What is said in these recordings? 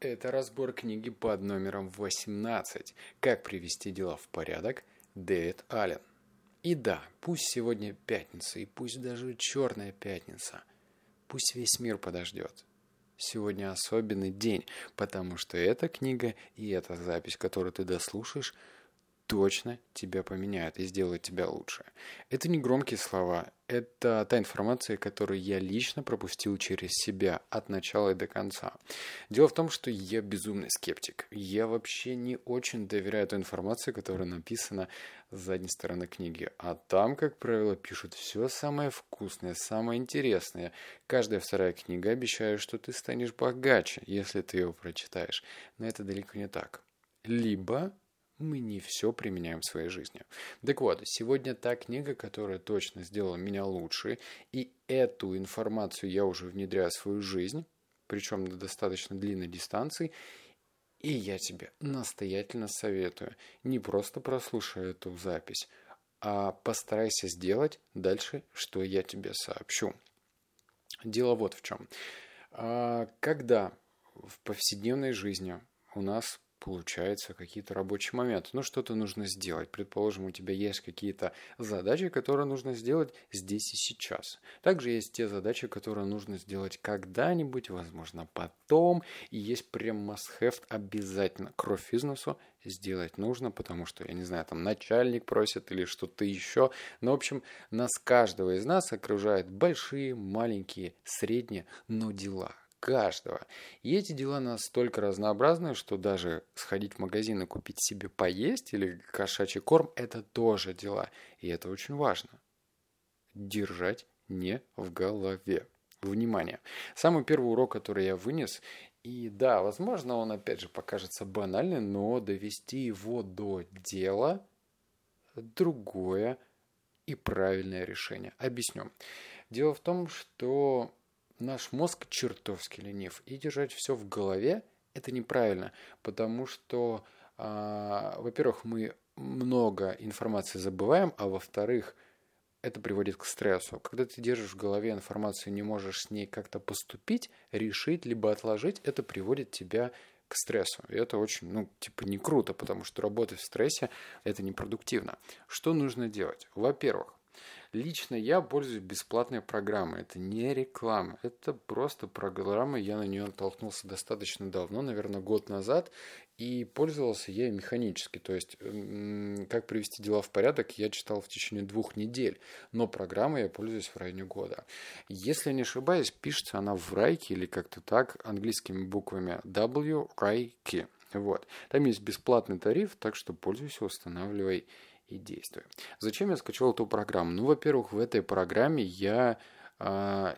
Это разбор книги под номером 18 «Как привести дела в порядок» Дэвид Аллен. И да, пусть сегодня пятница, и пусть даже черная пятница, пусть весь мир подождет. Сегодня особенный день, потому что эта книга и эта запись, которую ты дослушаешь, точно тебя поменяют и сделают тебя лучше. Это не громкие слова, это та информация, которую я лично пропустил через себя от начала и до конца. Дело в том, что я безумный скептик. Я вообще не очень доверяю той информации, которая написана с задней стороны книги. А там, как правило, пишут все самое вкусное, самое интересное. Каждая вторая книга обещает, что ты станешь богаче, если ты ее прочитаешь. Но это далеко не так. Либо мы не все применяем в своей жизни. Так вот, сегодня та книга, которая точно сделала меня лучше, и эту информацию я уже внедряю в свою жизнь, причем на достаточно длинной дистанции, и я тебе настоятельно советую, не просто прослушай эту запись, а постарайся сделать дальше, что я тебе сообщу. Дело вот в чем. А, когда в повседневной жизни у нас получается какие-то рабочие моменты. Ну, что-то нужно сделать. Предположим, у тебя есть какие-то задачи, которые нужно сделать здесь и сейчас. Также есть те задачи, которые нужно сделать когда-нибудь, возможно, потом. И есть прям must-have обязательно. Кровь из носу сделать нужно, потому что, я не знаю, там начальник просит или что-то еще. Но, в общем, нас каждого из нас окружают большие, маленькие, средние, но дела – каждого. И эти дела настолько разнообразны, что даже сходить в магазин и купить себе поесть или кошачий корм – это тоже дела. И это очень важно. Держать не в голове. Внимание. Самый первый урок, который я вынес, и да, возможно, он опять же покажется банальным, но довести его до дела – другое и правильное решение. Объясню. Дело в том, что наш мозг чертовски ленив. И держать все в голове – это неправильно, потому что, э, во-первых, мы много информации забываем, а во-вторых, это приводит к стрессу. Когда ты держишь в голове информацию, не можешь с ней как-то поступить, решить, либо отложить, это приводит тебя к стрессу. И это очень, ну, типа не круто, потому что работать в стрессе – это непродуктивно. Что нужно делать? Во-первых, Лично я пользуюсь бесплатной программой. Это не реклама. Это просто программа. Я на нее натолкнулся достаточно давно, наверное, год назад. И пользовался я механически. То есть, как привести дела в порядок, я читал в течение двух недель. Но программой я пользуюсь в районе года. Если не ошибаюсь, пишется она в Райке или как-то так, английскими буквами W Райки. Вот. Там есть бесплатный тариф, так что пользуйся, устанавливай и действуем. Зачем я скачал эту программу? Ну, во-первых, в этой программе я э,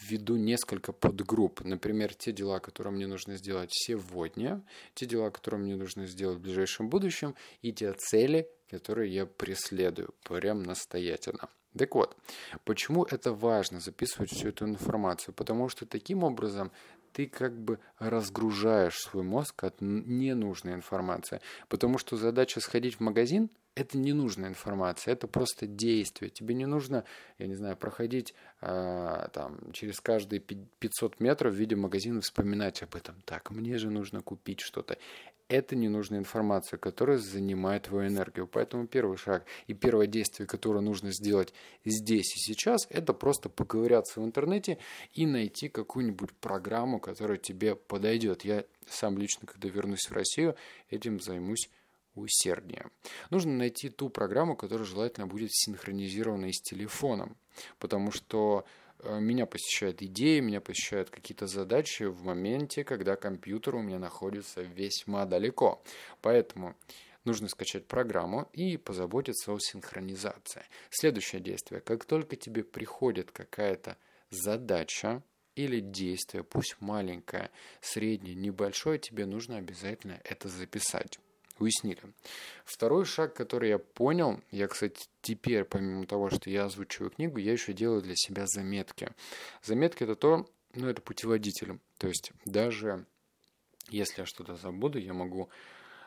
веду несколько подгрупп. Например, те дела, которые мне нужно сделать сегодня, те дела, которые мне нужно сделать в ближайшем будущем, и те цели, которые я преследую прям настоятельно. Так вот, почему это важно записывать всю эту информацию? Потому что таким образом ты как бы разгружаешь свой мозг от ненужной информации. Потому что задача сходить в магазин – это не нужная информация, это просто действие. Тебе не нужно, я не знаю, проходить э, там, через каждые 500 метров в виде магазина вспоминать об этом. Так, мне же нужно купить что-то. Это ненужная информация, которая занимает твою энергию. Поэтому первый шаг и первое действие, которое нужно сделать здесь и сейчас, это просто поковыряться в интернете и найти какую-нибудь программу, которая тебе подойдет. Я сам лично, когда вернусь в Россию, этим займусь усерднее. Нужно найти ту программу, которая желательно будет синхронизирована с телефоном, потому что меня посещают идеи, меня посещают какие-то задачи в моменте, когда компьютер у меня находится весьма далеко. Поэтому нужно скачать программу и позаботиться о синхронизации. Следующее действие. Как только тебе приходит какая-то задача или действие, пусть маленькое, среднее, небольшое, тебе нужно обязательно это записать уяснили. Второй шаг, который я понял, я, кстати, теперь, помимо того, что я озвучиваю книгу, я еще делаю для себя заметки. Заметки это то, ну, это путеводитель. То есть даже если я что-то забуду, я могу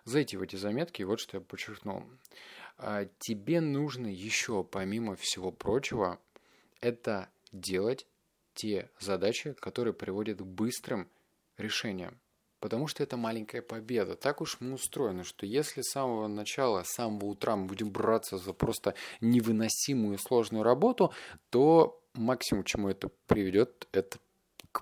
зайти в эти заметки, и вот что я подчеркнул. А тебе нужно еще, помимо всего прочего, это делать те задачи, которые приводят к быстрым решениям. Потому что это маленькая победа. Так уж мы устроены, что если с самого начала, с самого утра мы будем браться за просто невыносимую сложную работу, то максимум, чему это приведет, это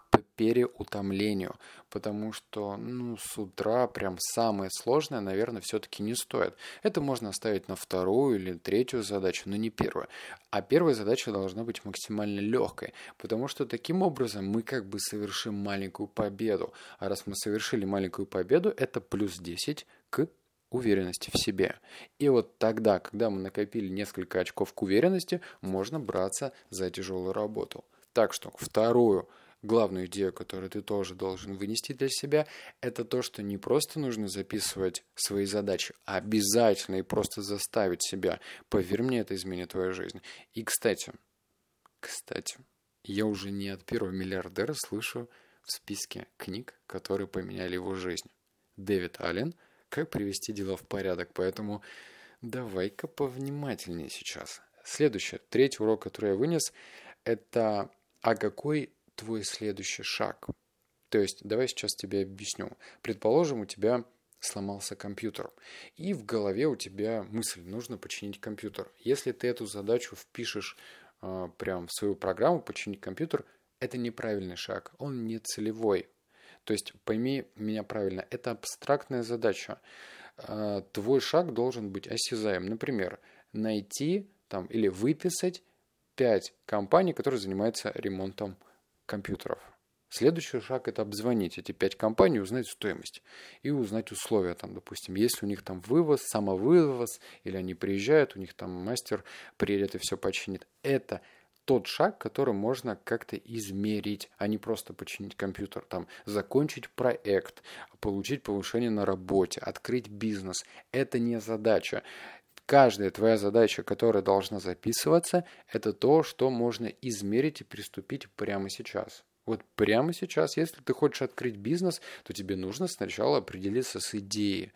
к переутомлению, потому что ну, с утра прям самое сложное, наверное, все-таки не стоит. Это можно оставить на вторую или третью задачу, но не первую. А первая задача должна быть максимально легкой, потому что таким образом мы как бы совершим маленькую победу. А раз мы совершили маленькую победу, это плюс 10 к уверенности в себе. И вот тогда, когда мы накопили несколько очков к уверенности, можно браться за тяжелую работу. Так что вторую главную идею, которую ты тоже должен вынести для себя, это то, что не просто нужно записывать свои задачи, а обязательно и просто заставить себя. Поверь мне, это изменит твою жизнь. И, кстати, кстати, я уже не от первого миллиардера слышу в списке книг, которые поменяли его жизнь. Дэвид Аллен «Как привести дела в порядок», поэтому давай-ка повнимательнее сейчас. Следующее, третий урок, который я вынес, это а какой твой следующий шаг. То есть, давай сейчас тебе объясню. Предположим, у тебя сломался компьютер, и в голове у тебя мысль, нужно починить компьютер. Если ты эту задачу впишешь э, прям в свою программу починить компьютер, это неправильный шаг, он не целевой. То есть, пойми меня правильно, это абстрактная задача. Э, твой шаг должен быть осязаем. Например, найти там, или выписать 5 компаний, которые занимаются ремонтом компьютеров. Следующий шаг – это обзвонить эти пять компаний, узнать стоимость и узнать условия. Там, допустим, если у них там вывоз, самовывоз, или они приезжают, у них там мастер приедет и все починит. Это тот шаг, который можно как-то измерить, а не просто починить компьютер, там, закончить проект, получить повышение на работе, открыть бизнес. Это не задача. Каждая твоя задача, которая должна записываться, это то, что можно измерить и приступить прямо сейчас. Вот прямо сейчас, если ты хочешь открыть бизнес, то тебе нужно сначала определиться с идеей.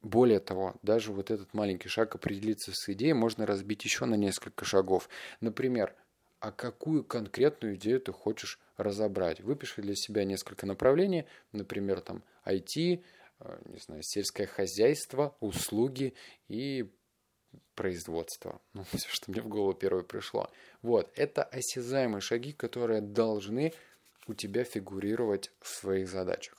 Более того, даже вот этот маленький шаг определиться с идеей можно разбить еще на несколько шагов. Например, а какую конкретную идею ты хочешь разобрать? Выпиши для себя несколько направлений, например, там IT, не знаю, сельское хозяйство, услуги и производство. Ну, все, что мне в голову первое пришло. Вот, это осязаемые шаги, которые должны у тебя фигурировать в своих задачах.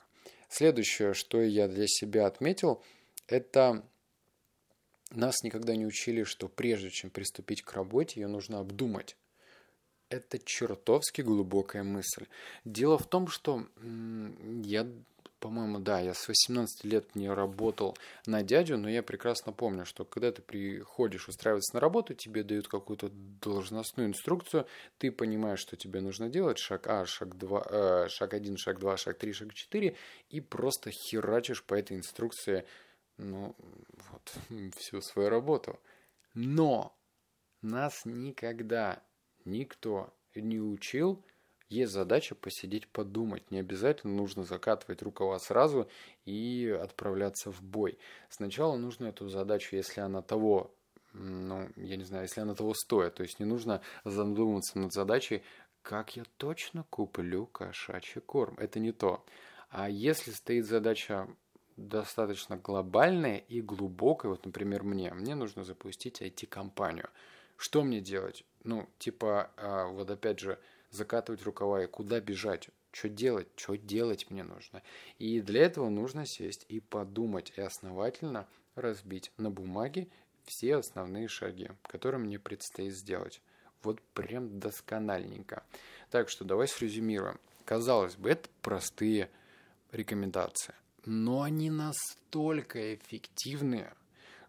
Следующее, что я для себя отметил, это нас никогда не учили, что прежде чем приступить к работе, ее нужно обдумать. Это чертовски глубокая мысль. Дело в том, что я по-моему, да, я с 18 лет не работал на дядю, но я прекрасно помню, что когда ты приходишь устраиваться на работу, тебе дают какую-то должностную инструкцию, ты понимаешь, что тебе нужно делать, шаг А, шаг 2, э, шаг 1, шаг 2, шаг 3, шаг 4, и просто херачишь по этой инструкции, ну, вот, всю свою работу. Но нас никогда никто не учил, есть задача посидеть, подумать. Не обязательно нужно закатывать рукава сразу и отправляться в бой. Сначала нужно эту задачу, если она того, ну, я не знаю, если она того стоит. То есть не нужно задумываться над задачей, как я точно куплю кошачий корм. Это не то. А если стоит задача достаточно глобальная и глубокая, вот, например, мне, мне нужно запустить IT-компанию. Что мне делать? Ну, типа, а, вот опять же, закатывать рукава и куда бежать, что делать, что делать мне нужно. И для этого нужно сесть и подумать, и основательно разбить на бумаге все основные шаги, которые мне предстоит сделать. Вот прям доскональненько. Так что давай срезюмируем. Казалось бы, это простые рекомендации, но они настолько эффективные,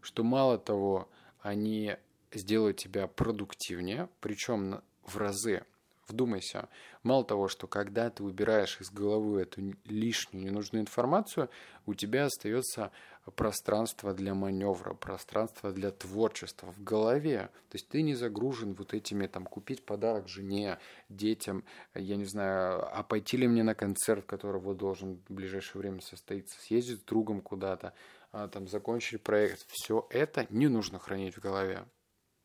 что мало того, они сделают тебя продуктивнее, причем в разы. Вдумайся. Мало того, что когда ты убираешь из головы эту лишнюю ненужную информацию, у тебя остается пространство для маневра, пространство для творчества в голове. То есть ты не загружен вот этими, там, купить подарок жене, детям, я не знаю, а пойти ли мне на концерт, который вот должен в ближайшее время состоиться, съездить с другом куда-то, а, там, закончить проект. Все это не нужно хранить в голове.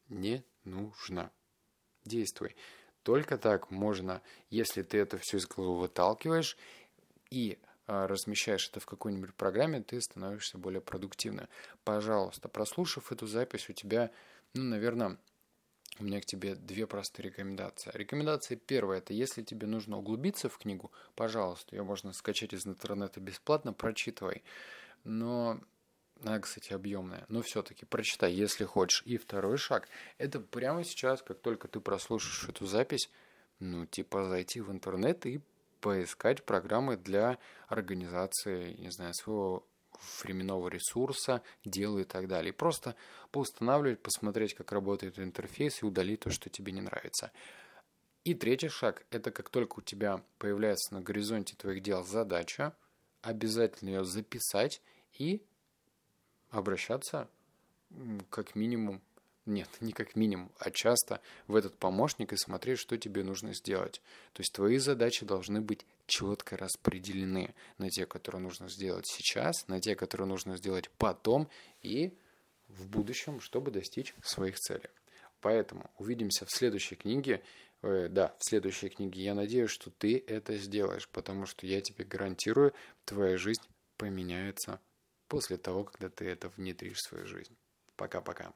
Не нужно. Действуй. Только так можно, если ты это все из головы выталкиваешь и а, размещаешь это в какой-нибудь программе, ты становишься более продуктивным. Пожалуйста, прослушав эту запись, у тебя, ну, наверное, у меня к тебе две простые рекомендации. Рекомендация первая – это если тебе нужно углубиться в книгу, пожалуйста, ее можно скачать из интернета бесплатно, прочитывай. Но она, кстати, объемная, но все-таки прочитай, если хочешь. И второй шаг – это прямо сейчас, как только ты прослушаешь эту запись, ну, типа зайти в интернет и поискать программы для организации, не знаю, своего временного ресурса, дела и так далее. Просто поустанавливать, посмотреть, как работает интерфейс и удалить то, что тебе не нравится. И третий шаг – это как только у тебя появляется на горизонте твоих дел задача, обязательно ее записать и обращаться как минимум нет, не как минимум, а часто в этот помощник и смотреть, что тебе нужно сделать. То есть твои задачи должны быть четко распределены на те, которые нужно сделать сейчас, на те, которые нужно сделать потом и в будущем, чтобы достичь своих целей. Поэтому увидимся в следующей книге. Э, да, в следующей книге. Я надеюсь, что ты это сделаешь, потому что я тебе гарантирую, твоя жизнь поменяется после того, когда ты это внедришь в свою жизнь. Пока-пока.